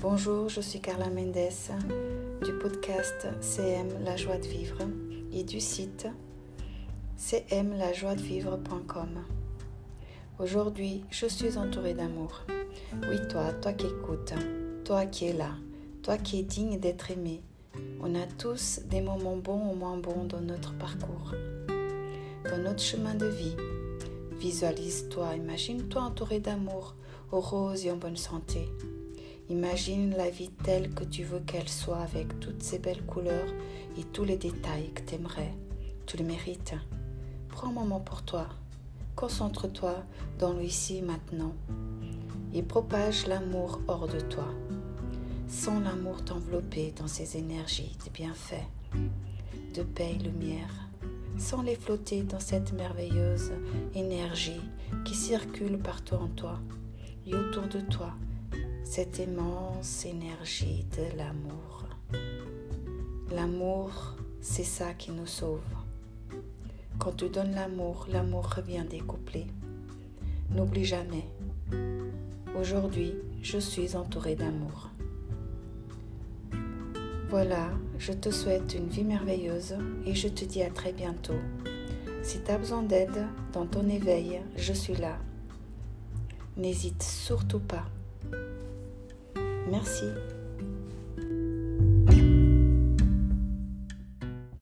Bonjour, je suis Carla Mendes du podcast CM La joie de vivre et du site cmlajoiedevivre.com. Aujourd'hui, je suis entourée d'amour. Oui, toi, toi qui écoutes, toi qui es là, toi qui es digne d'être aimé. On a tous des moments bons ou moins bons dans notre parcours, dans notre chemin de vie. Visualise-toi, imagine-toi entouré d'amour, aux roses et en bonne santé. Imagine la vie telle que tu veux qu'elle soit avec toutes ces belles couleurs et tous les détails que tu aimerais. Tu le mérites. Prends un moment pour toi. Concentre-toi dans le ici maintenant et propage l'amour hors de toi. Sens l'amour t'envelopper dans ces énergies de bienfaits, de paix et lumière. Sans les flotter dans cette merveilleuse énergie qui circule partout en toi et autour de toi cette immense énergie de l'amour. L'amour, c'est ça qui nous sauve. Quand tu donnes l'amour, l'amour revient découplé. N'oublie jamais, aujourd'hui, je suis entourée d'amour. Voilà, je te souhaite une vie merveilleuse et je te dis à très bientôt. Si tu as besoin d'aide dans ton éveil, je suis là. N'hésite surtout pas. Merci.